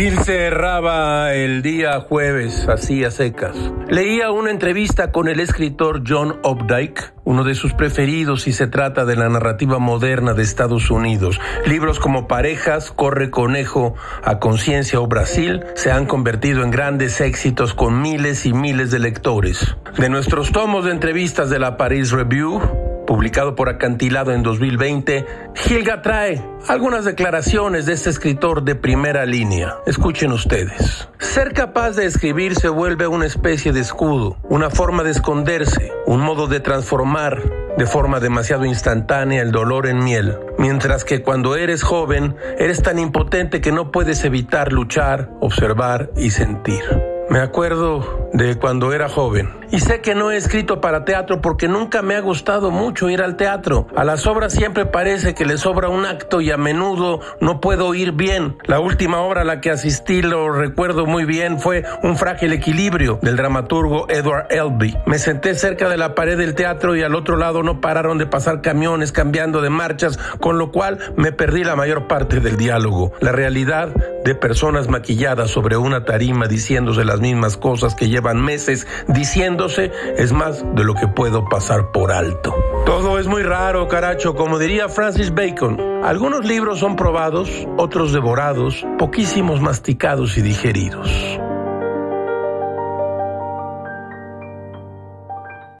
Gil cerraba el día jueves, así a secas. Leía una entrevista con el escritor John Updike, uno de sus preferidos si se trata de la narrativa moderna de Estados Unidos. Libros como Parejas, Corre Conejo, A Conciencia o Brasil se han convertido en grandes éxitos con miles y miles de lectores. De nuestros tomos de entrevistas de la Paris Review, publicado por Acantilado en 2020, Gilga trae algunas declaraciones de este escritor de primera línea. Escuchen ustedes. Ser capaz de escribir se vuelve una especie de escudo, una forma de esconderse, un modo de transformar de forma demasiado instantánea el dolor en miel, mientras que cuando eres joven eres tan impotente que no puedes evitar luchar, observar y sentir. Me acuerdo de cuando era joven. Y sé que no he escrito para teatro porque nunca me ha gustado mucho ir al teatro. A las obras siempre parece que le sobra un acto y a menudo no puedo ir bien. La última obra a la que asistí, lo recuerdo muy bien, fue Un frágil equilibrio del dramaturgo Edward Elby. Me senté cerca de la pared del teatro y al otro lado no pararon de pasar camiones cambiando de marchas, con lo cual me perdí la mayor parte del diálogo. La realidad de personas maquilladas sobre una tarima diciéndose las mismas cosas que llevan meses diciéndose es más de lo que puedo pasar por alto. Todo es muy raro, caracho, como diría Francis Bacon. Algunos libros son probados, otros devorados, poquísimos masticados y digeridos.